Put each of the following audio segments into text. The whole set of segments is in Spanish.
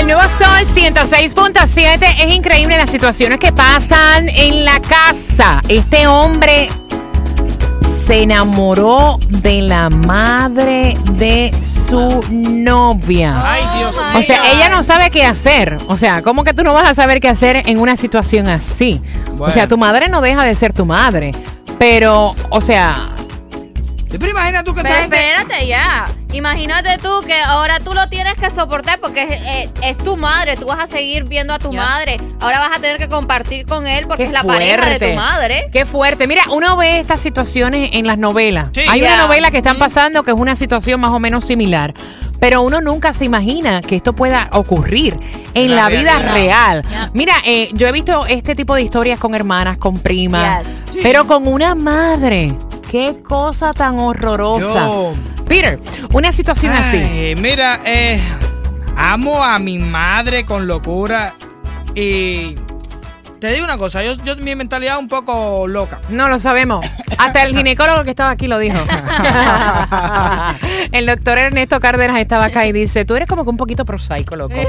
El nuevo Sol 106.7 es increíble las situaciones que pasan en la casa. Este hombre se enamoró de la madre de su novia. Ay, Dios mío. O sea, ella no sabe qué hacer. O sea, ¿cómo que tú no vas a saber qué hacer en una situación así? O sea, tu madre no deja de ser tu madre. Pero, o sea, Pero imagina tú que Pero esa gente. espérate ya. Imagínate tú que ahora tú lo tienes que soportar porque es, eh, es tu madre. Tú vas a seguir viendo a tu madre. Ahora vas a tener que compartir con él porque Qué es la pareja de fuerte. tu madre. Qué fuerte. Mira, uno ve estas situaciones en las novelas. Sí. Hay una novela que están pasando que es una situación más o menos similar. Pero uno nunca se imagina que esto pueda ocurrir en La la, vida real. Mira, eh, yo he visto este tipo de historias con hermanas, con primas, Yes. Pero con una madre. Qué cosa tan horrorosa. Yo- Peter, una situación así. Mira, eh, amo a mi madre con locura y te digo una cosa, yo, yo mi mentalidad es un poco loca. No lo sabemos. Hasta el ginecólogo que estaba aquí lo dijo. el doctor Ernesto Cárdenas estaba acá y dice, tú eres como que un poquito prosaico, loco.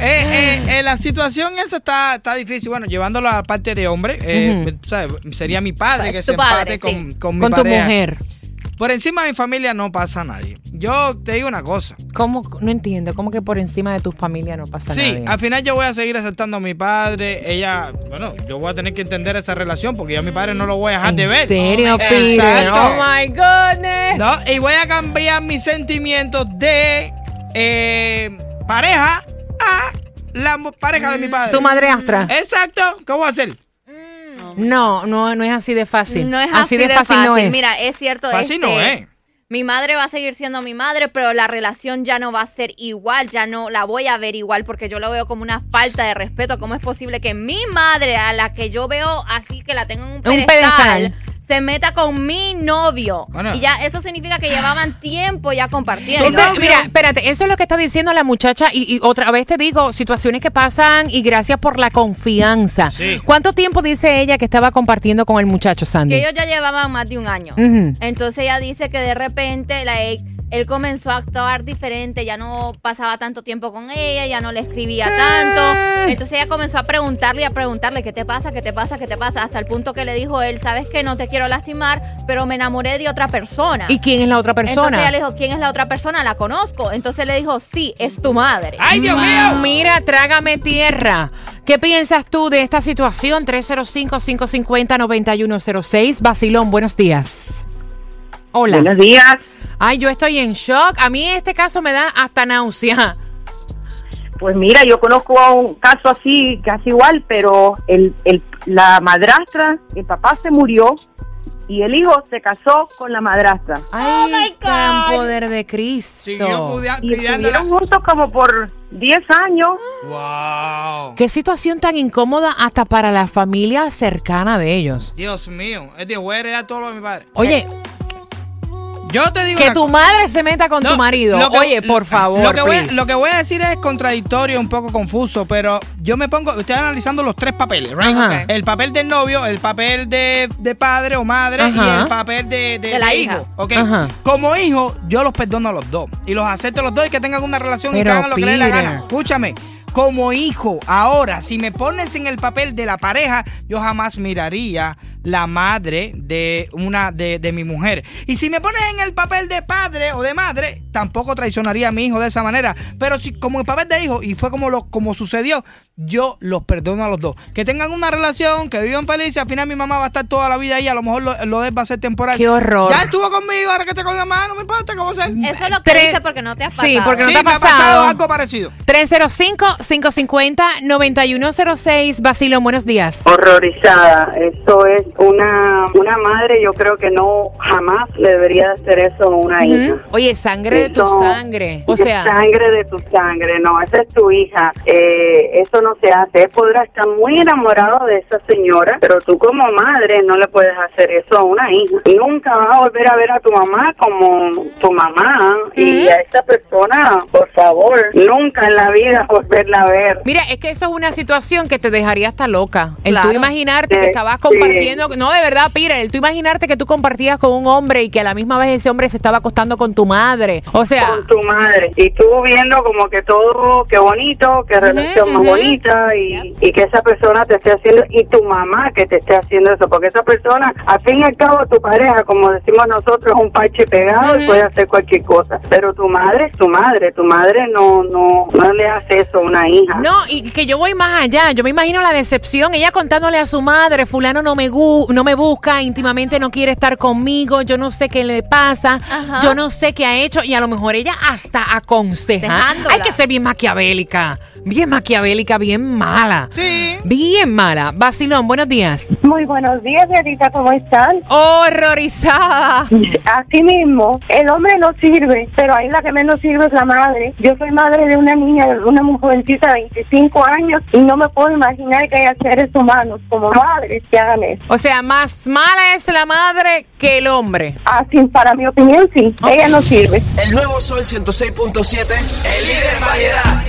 Eh, eh, eh, la situación esa está, está difícil. Bueno, llevándolo a la parte de hombre, eh, Ujú. ¿sabes? sería mi padre Es que tu se padre, empate con, sí. con mi Con tu pareja. mujer. Por encima de mi familia no pasa nadie. Yo te digo una cosa. ¿Cómo? No entiendo. ¿Cómo que por encima de tu familia no pasa Sí, nadie? al final yo voy a seguir aceptando a mi padre. Ella, bueno, yo voy a tener que entender esa relación porque yo a mi padre no lo voy a dejar de ver. ¿En serio, Exacto. Peter? Oh, my goodness. No, y voy a cambiar mis sentimientos de eh, pareja a la pareja de mi padre. ¿Tu madrastra? Exacto, ¿qué voy a hacer? No, no, no es así de fácil. No es así, de fácil, no es. Mira, es cierto. Fácil este, no es. Mi madre va a seguir siendo mi madre, pero la relación ya no va a ser igual, ya no la voy a ver igual porque yo lo veo como una falta de respeto. ¿Cómo es posible que mi madre, a la que yo veo así que la tengo en un Un pedestal, pedestal. Se meta con mi novio? Bueno. Y ya eso significa que llevaban tiempo ya compartiendo. Eso, mira, espérate, eso es lo que está diciendo la muchacha y, y otra vez te digo, situaciones que pasan y gracias por la confianza. Sí. ¿Cuánto tiempo dice ella que estaba compartiendo con el muchacho Sandy? que ellos ya llevaban más de un año. Entonces ella dice que de repente la ex- él comenzó a actuar diferente, ya no pasaba tanto tiempo con ella, ya no le escribía tanto. Entonces ella comenzó a preguntarle y a preguntarle, ¿qué te pasa? ¿Qué te pasa? ¿Qué te pasa? Hasta el punto que le dijo él, sabes que no te quiero lastimar, pero me enamoré de otra persona. ¿Y quién es la otra persona? Entonces ella le dijo, ¿quién es la otra persona? La conozco. Entonces le dijo, sí, es tu madre. ¡Ay, Dios mío! Mira, trágame tierra. ¿Qué piensas tú de esta situación? 305-550-9106. Basilón, buenos días. Hola. Buenos días. Ay, yo estoy en shock. A mí este caso me da hasta náusea. Pues mira, yo conozco a un caso así, casi igual, pero el, el, la madrastra, el papá se murió y el hijo se casó con la madrastra. Ay, gran poder de Cristo. Siguió Y estuvieron juntos como por 10 años. ¡Wow! Qué situación tan incómoda hasta para la familia cercana de ellos. Dios mío, es de voy a heredar todo lo de mi padre. Oye, Yo te digo que tu cosa. madre se meta con tu marido. lo que- Oye, por favor. Lo que, voy, a- please. lo que voy a decir es contradictorio, un poco confuso, pero yo me pongo, estoy analizando los tres papeles, right? Ajá. El papel del novio, el papel de, de padre o madre Ajá. y el papel de, de- De la de hija. hijo. ¿ok? Ajá. Como hijo, yo los perdono a los dos y los acepto a los dos y que tengan una relación y que hagan lo que les dé la gana. Escúchame. Como hijo, ahora, si me pones en el papel de la pareja, yo jamás miraría la madre de una de, de mi mujer. Y si me pones en el papel de padre o de madre, tampoco traicionaría a mi hijo de esa manera. Pero si como el papel de hijo, y fue como lo como sucedió, yo los perdono a los dos. Que tengan una relación, que vivan felices, al final mi mamá va a estar toda la vida ahí, a lo mejor lo, lo de va a ser temporal. Qué horror. Ya estuvo conmigo, ahora que está con mi mamá, no me importa cómo sea. Eso es lo que Tres- dice porque no te ha pasado. Sí, porque no sí, te ha me ha pasado. pasado algo parecido. 305-550-9106. Basilón, buenos días. Horrorizada. Eso es una, una madre yo creo que no jamás le debería hacer eso a una hija. Oye, sangre de tu Eso- sangre. O sea, sangre de tu sangre, no, esa es tu hija. Eh, eso no se hace. Él podrá estar muy enamorado de esa señora, pero tú como madre no le puedes hacer eso a una hija. Nunca vas a volver a ver a tu mamá como tu mamá y a esa persona, por favor, nunca en la vida volverla a ver. Mira, es que eso es una situación que te dejaría hasta loca. El Claro. tú imaginarte que Sí, estabas sí. compartiendo, no de verdad, Pira, el tú imaginarte que tú compartías con un hombre y que a la misma vez ese hombre se estaba acostando con tu madre. O sea, con tu madre y tú viendo como que todo qué bonito qué relación más ujú. Bonita y, y que esa persona te esté haciendo y tu mamá que te esté haciendo eso porque esa persona al fin y al cabo tu pareja como decimos nosotros es un parche pegado y puede hacer cualquier cosa pero tu madre es tu madre tu madre no no no le hace eso a una hija no, y que yo voy más allá. Yo me imagino la decepción. Ella contándole a su madre, fulano no me, gu- no me busca, íntimamente no quiere estar conmigo, yo no sé qué le pasa, Ajá. yo no sé qué ha hecho. Y a lo mejor ella hasta aconseja. Dejándola. Hay que ser bien maquiavélica, bien maquiavélica, bien mala. Sí. Bien mala. Basilón, buenos días. Muy buenos días, Edita, ¿cómo están? Horrorizada. Así mismo, el hombre no sirve, pero ahí la que menos sirve es la madre. Yo soy madre de una niña, de una jovencita de 25 años, y no me puedo imaginar que haya seres humanos como madres que hagan eso. O sea, más mala es la madre que el hombre. Así, para mi opinión, sí, ella no sirve. El nuevo Sol 106.7, el líder en variedad.